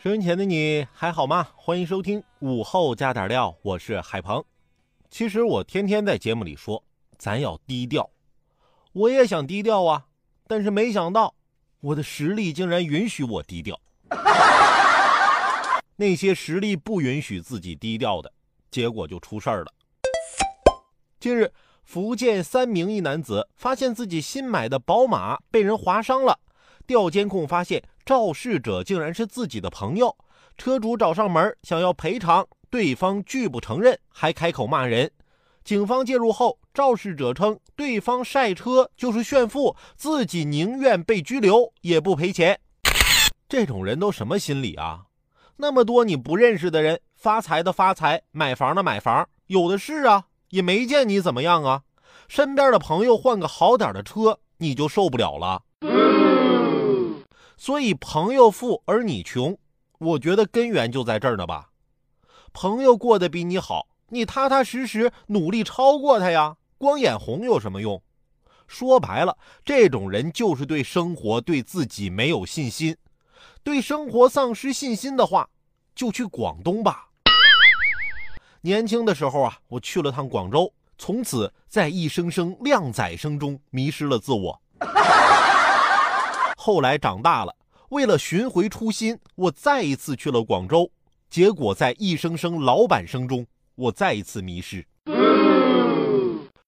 收音前的你还好吗？欢迎收听午后加点料，我是海鹏。其实我天天在节目里说，咱要低调。我也想低调啊，但是没想到我的实力竟然允许我低调。那些实力不允许自己低调的，结果就出事儿了。近日，福建三明一男子发现自己新买的宝马被人划伤了，调监控发现。肇事者竟然是自己的朋友，车主找上门想要赔偿，对方拒不承认，还开口骂人。警方介入后，肇事者称对方晒车就是炫富，自己宁愿被拘留也不赔钱。这种人都什么心理啊？那么多你不认识的人，发财的发财，买房的买房，有的是啊，也没见你怎么样啊。身边的朋友换个好点的车，你就受不了了。所以朋友富而你穷，我觉得根源就在这儿呢吧。朋友过得比你好，你踏踏实实努力超过他呀，光眼红有什么用？说白了，这种人就是对生活、对自己没有信心。对生活丧失信心的话，就去广东吧。年轻的时候啊，我去了趟广州，从此在一声声靓仔声中迷失了自我。后来长大了，为了寻回初心，我再一次去了广州。结果在一声声老板声中，我再一次迷失。